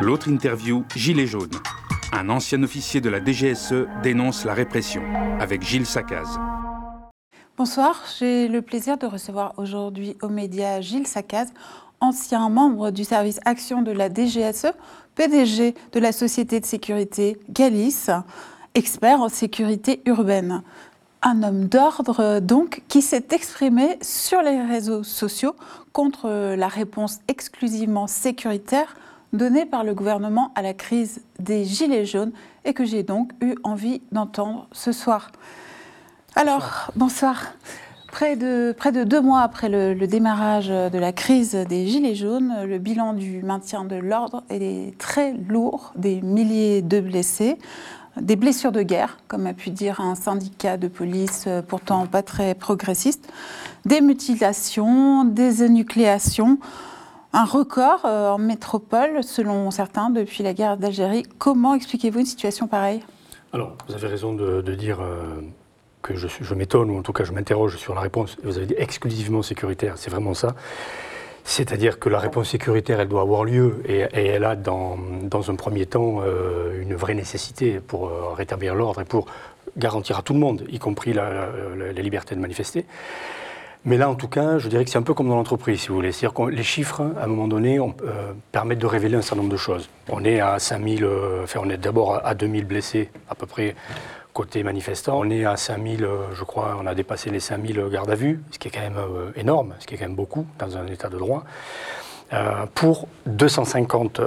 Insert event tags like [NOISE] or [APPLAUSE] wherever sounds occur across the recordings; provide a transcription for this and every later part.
L'autre interview, Gilets jaunes. Un ancien officier de la DGSE dénonce la répression avec Gilles Sacaz. Bonsoir, j'ai le plaisir de recevoir aujourd'hui aux médias Gilles Sacaz, ancien membre du service action de la DGSE, PDG de la société de sécurité Galis, expert en sécurité urbaine. Un homme d'ordre, donc, qui s'est exprimé sur les réseaux sociaux contre la réponse exclusivement sécuritaire donnée par le gouvernement à la crise des Gilets jaunes et que j'ai donc eu envie d'entendre ce soir. Alors, bonsoir. Près de, près de deux mois après le, démarrage de la crise des Gilets jaunes, le bilan du maintien de l'ordre est très lourd, des milliers de blessés, des blessures de guerre, comme a pu dire un syndicat de police pourtant pas très progressiste, des mutilations, des énucléations, un record euh, en métropole, selon certains, depuis la guerre d'Algérie. Comment expliquez-vous une situation pareille? Alors, vous avez raison de, dire euh, que je, m'étonne, ou en tout cas je m'interroge sur la réponse. Vous avez dit exclusivement sécuritaire, c'est vraiment ça. C'est-à-dire que la réponse sécuritaire, elle doit avoir lieu et, elle a dans, un premier temps euh, une vraie nécessité pour rétablir l'ordre et pour garantir à tout le monde, y compris la liberté de manifester. Mais là, en tout cas, je dirais que c'est un peu comme dans l'entreprise, si vous voulez. C'est-à-dire que les chiffres, à un moment donné, on, euh, permettent de révéler un certain nombre de choses. On est à 5000, euh, enfin, on est d'abord à 2000 blessés, à peu près, côté manifestants. On est à 5000, euh, je crois, on a dépassé les 5000 gardes à vue, ce qui est quand même énorme, ce qui est quand même beaucoup dans un état de droit. pour 250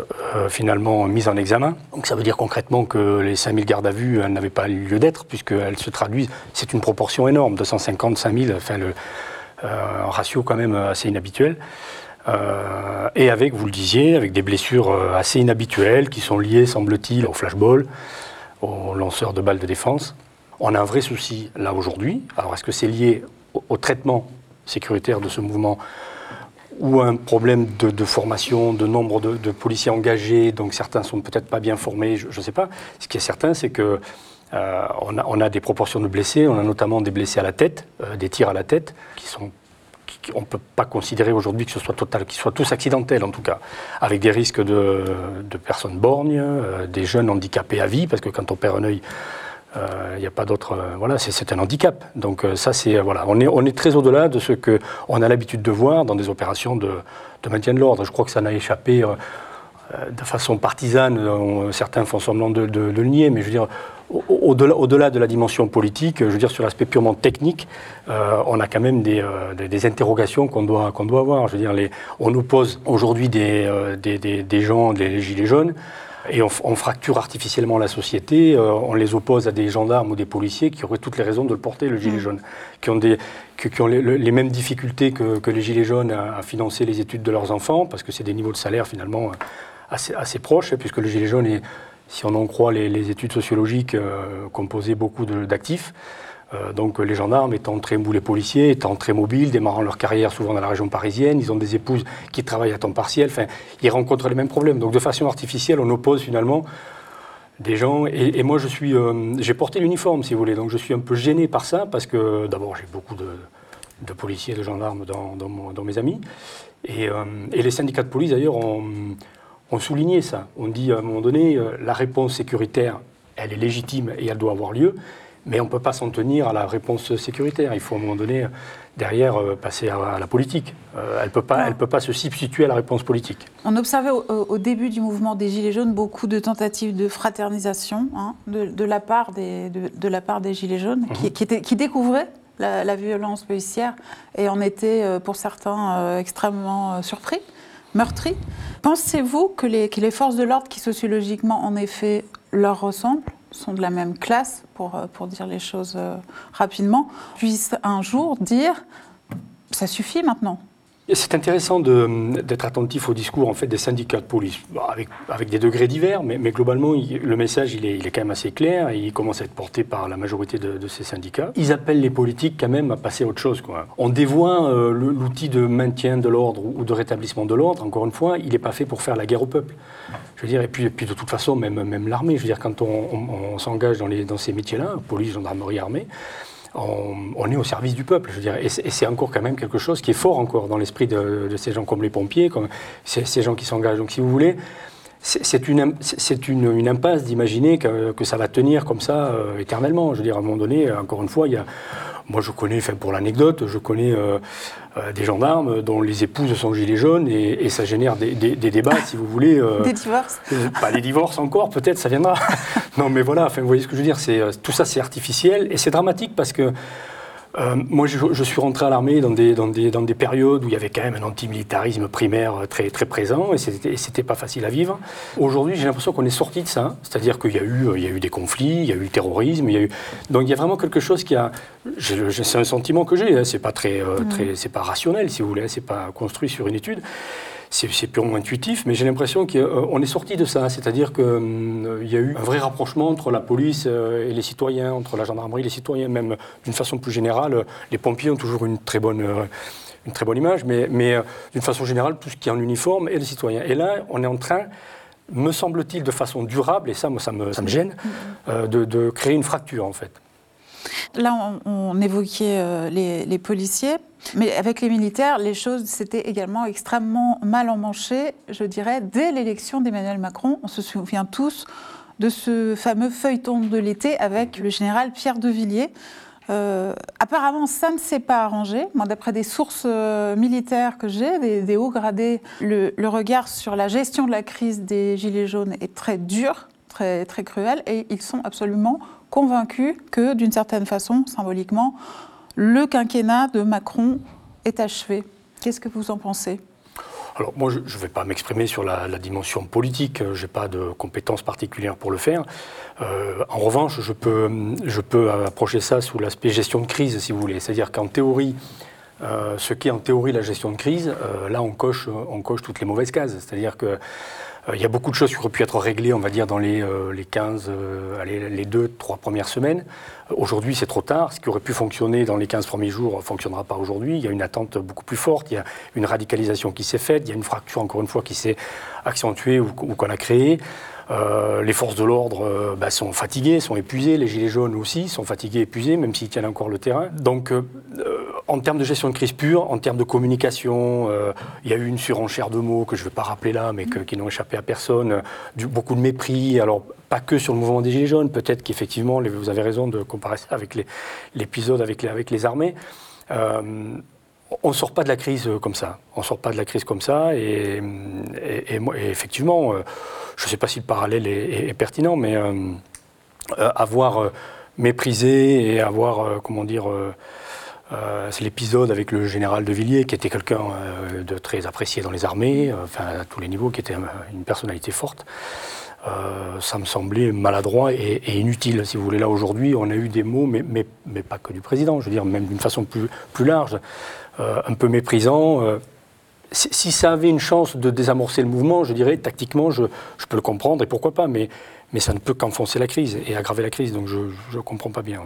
finalement mises en examen. Donc ça veut dire concrètement que les 5000 gardes à vue n'avaient pas lieu d'être puisqu'elles se traduisent, c'est une proportion énorme, 250, 5000, enfin le, euh, un ratio quand même assez inhabituel. Euh, et avec, vous le disiez, avec des blessures euh, assez inhabituelles qui sont liées, semble-t-il, au flashball, aux lanceurs de balles de défense. On a un vrai souci là aujourd'hui. Alors est-ce que c'est lié au, traitement sécuritaire de ce mouvement ou un problème de, formation, de nombre de, policiers engagés, donc certains sont peut-être pas bien formés, je ne sais pas. Ce qui est certain, c'est que euh, on, a, des proportions de blessés, on a notamment des blessés à la tête, euh, des tirs à la tête, qui sont on ne peut pas considérer aujourd'hui que ce soit total, qu'ils soient tous accidentels en tout cas, avec des risques de, personnes borgnes, euh, des jeunes handicapés à vie, parce que quand on perd un œil, il n'y a pas d'autre. voilà, c'est un handicap. Donc ça, c'est voilà, on est, très au-delà de ce que on a l'habitude de voir dans des opérations de, maintien de l'ordre. Je crois que ça n'a échappé de façon partisane. certains font semblant de, le nier, mais je veux dire, au-delà, de la dimension politique, je veux dire sur l'aspect purement technique, euh, on a quand même euh, des, interrogations qu'on doit, qu'on doit avoir. Je veux dire, les, on oppose aujourd'hui des, euh, des, gens, des gilets jaunes, et on, fracture artificiellement la société. on les oppose à des gendarmes ou des policiers qui auraient toutes les raisons de le porter, le gilet mmh. jaune, qui ont, des, qui, ont les, mêmes difficultés que, que, les gilets jaunes à, financer les études de leurs enfants, parce que c'est des niveaux de salaire finalement assez, assez proches, puisque le gilet jaune est si on en croit les, études sociologiques, euh, composées beaucoup d'actifs. Euh, donc les gendarmes étant très mous, les policiers étant très mobiles, démarrant leur carrière souvent dans la région parisienne, ils ont des épouses qui travaillent à temps partiel, enfin, ils rencontrent les mêmes problèmes. Donc de façon artificielle, on oppose finalement des gens. Et, moi, je suis, euh, j'ai porté l'uniforme, si vous voulez, donc je suis un peu gêné par ça parce que d'abord j'ai beaucoup de, policiers, de gendarmes dans, mes amis, et, et, les syndicats de police d'ailleurs ont on soulignait ça. On dit à un moment donné, euh, la réponse sécuritaire, elle est légitime et elle doit avoir lieu, mais on ne peut pas s'en tenir à la réponse sécuritaire. Il faut à un moment donné, derrière, euh, passer à, la politique. Euh, elle ne peut, pas, peut pas se substituer à la réponse politique. On observait au, début du mouvement des Gilets jaunes beaucoup de tentatives de fraternisation hein, de, la part des, de, la part des Gilets jaunes qui, mhm. qui, découvraient la, violence policière et en étaient, pour certains, extrêmement surpris meurtri. Pensez-vous que les, forces de l'ordre, qui sociologiquement en effet leur ressemblent, sont de la même classe, pour, euh, pour dire les choses euh, rapidement, puissent un jour dire ça suffit maintenant? C'est intéressant d'être attentif au discours en fait, des syndicats de police, avec, des degrés divers, mais, globalement, le message il est, quand même assez clair il commence à être porté par la majorité de, ces syndicats. Ils appellent les politiques quand même à passer à autre chose. On dévoie euh, l'outil de maintien de l'ordre ou de rétablissement de l'ordre, encore une fois, il n'est pas fait pour faire la guerre au peuple. Je veux dire, et puis, de toute façon, même, l'armée, quand on, s'engage dans ces métiers-là, police, gendarmerie, armée, on, est au service du peuple, je veux dire. Et c'est encore quand même quelque chose qui est fort encore dans l'esprit de, ces gens comme les pompiers, comme ces, gens qui s'engagent. Donc si vous voulez, c'est une, une, impasse d'imaginer que, que, ça va tenir comme ça euh, éternellement. Je veux dire, à un moment donné, encore une fois, il y a, moi je connais, enfin, pour l'anecdote, je connais euh, euh, des gendarmes dont les épouses sont gilets jaunes et, ça génère des, des, débats, si vous voulez. [LAUGHS] des divorces Pas des divorces encore, peut-être, ça viendra. [LAUGHS] non, mais voilà, enfin, vous voyez ce que je veux dire, tout ça c'est artificiel et c'est dramatique parce que euh, moi, je, suis rentré à l'armée dans des, dans, des, dans des, périodes où il y avait quand même un antimilitarisme primaire très, très présent et c'était pas facile à vivre. Aujourd'hui, j'ai l'impression qu'on est sorti de ça, c'est-à-dire qu'il y, a eu, il y a eu des conflits, il y a eu le terrorisme, il y a eu... donc il y a vraiment quelque chose qui a. C'est un sentiment que j'ai, hein, c'est pas très, euh, très c'est pas rationnel si vous voulez, c'est pas construit sur une étude c'est purement intuitif, mais j'ai l'impression qu'on euh, est sorti de ça. C'est-à-dire qu'il euh, y a eu un vrai rapprochement entre la police euh, et les citoyens, entre la gendarmerie et les citoyens, même d'une façon plus générale. Les pompiers ont toujours une très bonne une très bonne image, mais, mais d'une façon générale, tout ce qui est en uniforme et les citoyens. Et là, on est en train, me semble-t-il, de façon durable, et ça, moi, ça me, ça me gêne, de, de, créer une fracture, en fait. Là, on, évoquait euh, les, policiers, mais avec les militaires, les choses s'étaient également extrêmement mal emmanchées, je dirais, dès l'élection d'Emmanuel Macron. On se souvient tous de ce fameux feuilleton de l'été avec le général Pierre de Villiers. Euh, apparemment, ça ne s'est pas arrangé. Moi, d'après des sources euh, militaires que j'ai, des, hauts gradés, le, le, regard sur la gestion de la crise des Gilets jaunes est très dur, très, très cruel, et ils sont absolument convaincu que, d'une certaine façon, symboliquement, le quinquennat de Macron est achevé. Qu'est-ce que vous en pensez? Alors moi, je ne vais pas m'exprimer sur la, dimension politique, je n'ai pas de compétences particulières pour le faire. Euh, en revanche, je peux, je peux approcher ça sous l'aspect gestion de crise, si vous voulez. C'est-à-dire qu'en théorie, euh, ce qui est en théorie la gestion de crise, euh, là on coche, on coche toutes les mauvaises cases. C'est-à-dire que euh, il y a beaucoup de choses qui auraient pu être réglées, on va dire, dans les, euh, les 15, euh, allez, les 2, 3 premières semaines. Aujourd'hui, c'est trop tard. Ce qui aurait pu fonctionner dans les 15 premiers jours ne fonctionnera pas aujourd'hui. Il y a une attente beaucoup plus forte, il y a une radicalisation qui s'est faite, il y a une fracture, encore une fois, qui s'est accentuée ou, qu'on a créée. les forces de l'ordre bah, sont fatiguées, sont épuisées. Les gilets jaunes aussi sont fatigués, épuisés, même s'ils tiennent encore le terrain. Donc, en termes de gestion de crise pure, en termes de communication, euh, il y a eu une surenchère de mots que je ne vais pas rappeler là, mais qui n'ont échappé à personne. Du, beaucoup de mépris. Alors, pas que sur le mouvement des Gilets jaunes. Peut-être qu'effectivement, vous avez raison de comparer ça avec l'épisode avec les, avec les armées. Euh, on ne sort pas de la crise comme ça. On sort pas de la crise comme ça. Et, effectivement, euh, je ne sais pas si le parallèle est, pertinent, mais avoir méprisé et avoir, comment dire, euh, c'est l'épisode avec le général de Villiers, qui était quelqu'un euh, de très apprécié dans les armées, euh, enfin à tous les niveaux, qui était une personnalité forte. ça me semblait maladroit et, inutile, si vous voulez. Là, aujourd'hui, on a eu des mots, mais, mais, pas que du président, je veux dire, même d'une façon plus, plus large, un peu méprisant. Si, ça avait une chance de désamorcer le mouvement, je dirais, tactiquement, je, je peux le comprendre, et pourquoi pas, mais, mais ça ne peut qu'enfoncer la crise et aggraver la crise, donc je ne comprends pas bien.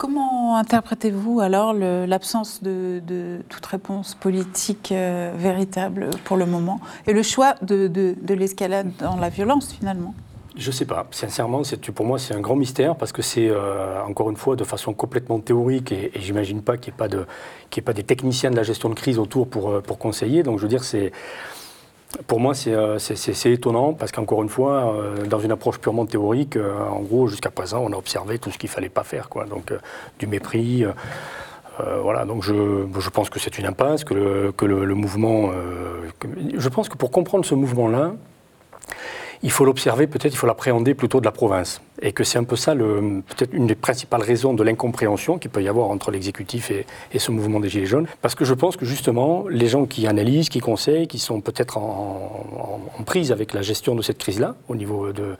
Comment interprétez-vous alors l'absence de, toute réponse politique euh, véritable pour le moment et le choix de, l'escalade dans la violence finalement? Je ne sais pas. Sincèrement, pour moi, c'est un grand mystère parce que c'est, euh, encore une fois, de façon complètement théorique et, j'imagine pas qu'il n'y ait, ait, pas des techniciens de la gestion de crise autour pour, euh, pour conseiller. Donc, je veux dire, c'est, pour moi, euh, c'est étonnant parce qu'encore une fois, euh, dans une approche purement théorique, euh, en gros, jusqu'à présent, on a observé tout ce qu'il ne fallait pas faire, quoi. Donc, du mépris. voilà, donc je, je pense que c'est une impasse, que le, que le, mouvement. je pense que pour comprendre ce mouvement-là, il faut l'observer, peut-être il faut l'appréhender plutôt de la province. Et que c'est un peu ça, peut-être une des principales raisons de l'incompréhension qu'il peut y avoir entre l'exécutif et, ce mouvement des Gilets jaunes. Parce que je pense que justement, les gens qui analysent, qui conseillent, qui sont peut-être en, prise avec la gestion de cette crise-là, au niveau de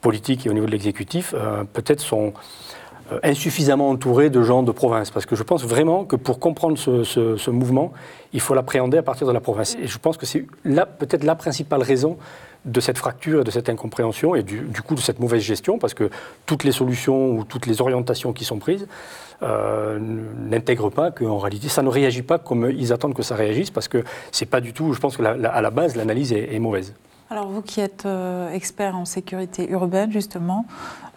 politique et au niveau de l'exécutif, euh, peut-être sont euh, insuffisamment entourés de gens de province. Parce que je pense vraiment que pour comprendre ce, ce mouvement, il faut l'appréhender à partir de la province. Et je pense que c'est peut-être la principale raison de cette fracture, de cette incompréhension et du, coup de cette mauvaise gestion, parce que toutes les solutions ou toutes les orientations qui sont prises euh, n'intègrent pas qu'en réalité ça ne réagit pas comme ils attendent que ça réagisse, parce que c'est pas du tout, je pense que à la base l'analyse est, mauvaise. Alors vous qui êtes euh, expert en sécurité urbaine justement,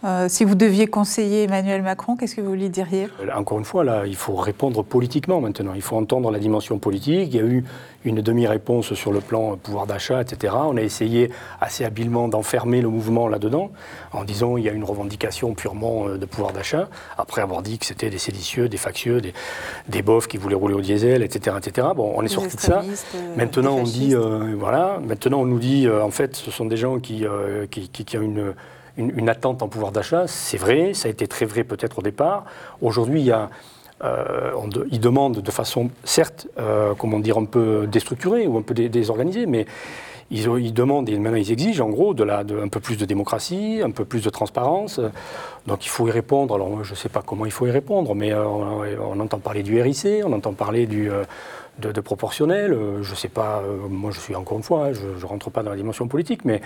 Euh, si vous deviez conseiller Emmanuel Macron, qu'est-ce que vous lui diriez? Euh, Encore une fois, là, il faut répondre politiquement maintenant. Il faut entendre la dimension politique. Il y a eu une demi-réponse sur le plan pouvoir d'achat, etc. On a essayé assez habilement d'enfermer le mouvement là-dedans, en disant il y a une revendication purement euh, de pouvoir d'achat, après avoir dit que c'était des séditieux, des factieux, des, des bofs qui voulaient rouler au diesel, etc. etc. Bon, on est sorti de ça. Maintenant, on dit, voilà, maintenant on nous dit, en fait, ce sont des gens qui, qui, qui ont une une, attente en pouvoir d'achat. C'est vrai, ça a été très vrai peut-être au départ. Aujourd'hui, il y euh, ils demandent de façon, certes, euh, comment dire, un peu déstructurée ou un peu désorganisée, mais ils, demandent et maintenant ils exigent en gros de la, de, un peu plus de démocratie, un peu plus de transparence. Donc il faut y répondre. Alors je ne sais pas comment il faut y répondre, mais euh, on, entend parler du RIC, on entend parler du, de, proportionnel. je ne sais pas, moi je suis encore une fois, hein, je ne rentre pas dans la dimension politique, mais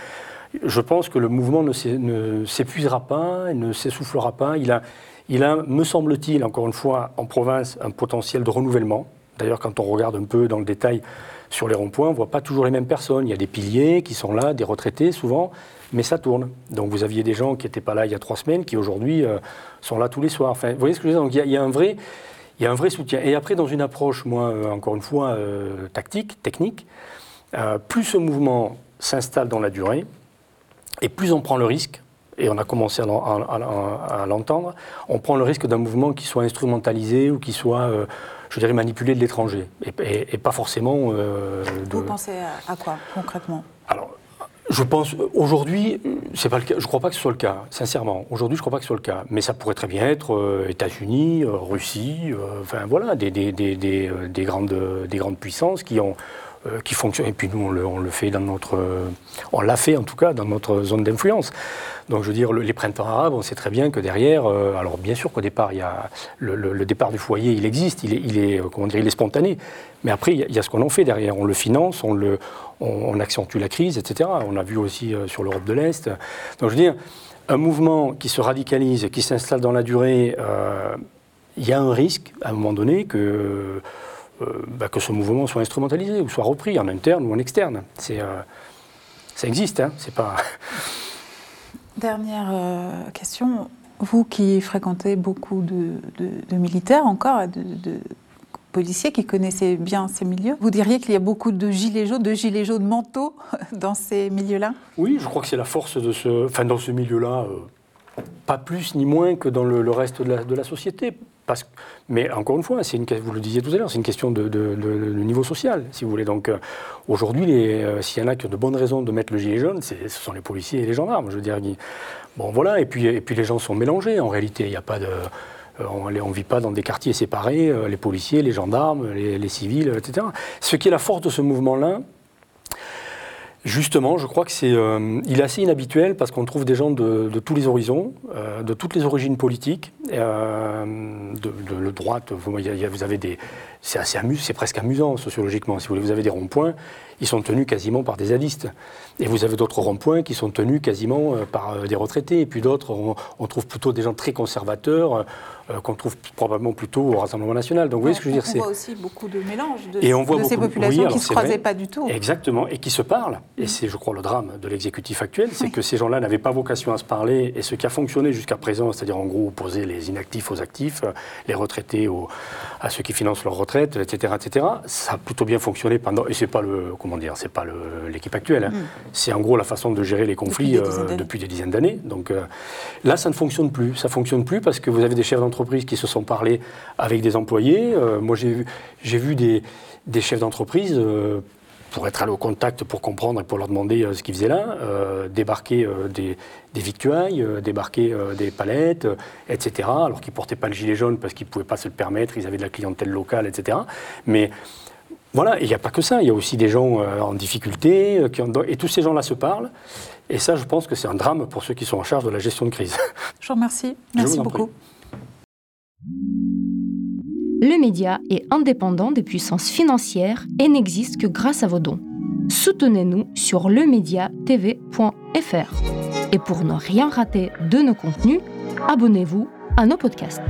je pense que le mouvement ne s'épuisera pas, ne s'essoufflera pas. Il a, il a me semble-t-il, encore une fois, en province, un potentiel de renouvellement. D'ailleurs, quand on regarde un peu dans le détail sur les ronds-points, on ne voit pas toujours les mêmes personnes. Il y a des piliers qui sont là, des retraités souvent, mais ça tourne. Donc vous aviez des gens qui n'étaient pas là il y a trois semaines, qui aujourd'hui euh, sont là tous les soirs. Enfin, vous voyez ce que je veux dire? Donc il y, a, un vrai, il y a un vrai soutien. Et après, dans une approche, moi, euh, encore une fois, euh, tactique, technique, plus ce mouvement s'installe dans la durée, et plus on prend le risque, et on a commencé à, l'entendre, on prend le risque d'un mouvement qui soit instrumentalisé ou qui soit, euh, je dirais, manipulé de l'étranger, et, pas forcément... Euh, Vous pensez à, quoi concrètement? Alors, je pense, aujourd'hui, c'est pas le cas, je ne crois pas que ce soit le cas, sincèrement. Aujourd'hui, je ne crois pas que ce soit le cas. Mais ça pourrait très bien être euh, États-Unis, Russie, enfin voilà, des, des, des, des, grandes, des grandes puissances qui ont euh, qui fonctionne. Et puis nous, on le, fait dans notre. On l'a fait en tout cas dans notre zone d'influence. Donc je veux dire, les printemps arabes, on sait très bien que derrière, euh, alors bien sûr qu'au départ, le, départ du foyer, il existe, il est, euh, comment dire, il est spontané. Mais après, il y, a, ce qu'on en fait derrière. On le finance, on, accentue la crise, etc. On a vu aussi sur l'Europe de l'Est. Donc je veux dire, un mouvement qui se radicalise, qui s'installe dans la durée, il y a un risque, à un moment donné, que euh, bah, que ce mouvement soit instrumentalisé ou soit repris en interne ou en externe. C'est, euh, ça existe, hein, c'est pas. [LAUGHS] Dernière euh, question. Vous qui fréquentez beaucoup de, militaires encore, de, policiers qui connaissaient bien ces milieux, vous diriez qu'il y a beaucoup de gilets jaunes, de gilets jaunes mentaux [LAUGHS] dans ces milieux-là? Oui, je crois que c'est la force de ce, enfin dans ce milieu-là, pas plus ni moins que dans le, reste de la, de la société. Mais encore une fois, une, vous le disiez tout à l'heure, c'est une question de, niveau social, si vous voulez. Donc euh, aujourd'hui, euh, s'il y en a qui ont de bonnes raisons de mettre le gilet jaune, ce sont les policiers et les gendarmes. Je veux dire, bon voilà, et puis, les gens sont mélangés. En réalité, il n'y a pas de, euh, on ne vit pas dans des quartiers séparés, les policiers, les gendarmes, les civils, etc. Ce qui est la force de ce mouvement-là, Justement, je crois que c'est, euh, est assez inhabituel parce qu'on trouve des gens de, tous les horizons, euh, de toutes les origines politiques, euh, de, droite. Vous, c'est c'est presque amusant sociologiquement. Si vous voulez, vous avez des ronds-points, ils sont tenus quasiment par des zadistes, et vous avez d'autres ronds-points qui sont tenus quasiment par des retraités, et puis d'autres, on, trouve plutôt des gens très conservateurs. qu'on trouve probablement plutôt au Rassemblement national. Donc, vous voyez ce que je veux dire On voit aussi beaucoup de mélanges de, et on voit ces populations qui ne se croisaient pas du tout. Exactement, et qui se parlent. Et c'est, je crois, le drame de l'exécutif actuel, c'est que ces gens-là n'avaient pas vocation à se parler. Et ce qui a fonctionné jusqu'à présent, c'est-à-dire en gros opposer les inactifs aux actifs, les retraités aux, à ceux qui financent leur retraite, etc., etc., ça a plutôt bien fonctionné pendant. Et c'est pas le, comment dire, c'est pas l'équipe actuelle. Hein. Mm. C'est en gros la façon de gérer les conflits depuis des dizaines d'années. Donc euh, là, ça ne fonctionne plus. Ça fonctionne plus parce que vous avez des chefs d'entreprise qui se sont parlés avec des employés. Euh, moi, j'ai vu, des, des chefs d'entreprise euh, pour être allé au contact, pour comprendre et pour leur demander euh, ce qu'ils faisaient là, euh, débarquer euh, des, des, victuailles, débarquer des palettes, etc. Alors qu'ils ne portaient pas le gilet jaune parce qu'ils ne pouvaient pas se le permettre, ils avaient de la clientèle locale, etc. Mais voilà, il n'y a pas que ça, il y a aussi des gens en difficulté, qui et tous ces gens-là se parlent. Et ça, je pense que c'est un drame pour ceux qui sont en charge de la gestion de crise. [LAUGHS] Je vous remercie. Merci beaucoup. Le média est indépendant des puissances financières et n'existe que grâce à vos dons. Soutenez-nous sur lemediatv.fr. Et pour ne rien rater de nos contenus, abonnez-vous à nos podcasts.